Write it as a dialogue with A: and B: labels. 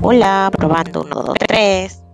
A: Hola, probando 1, 2, 3.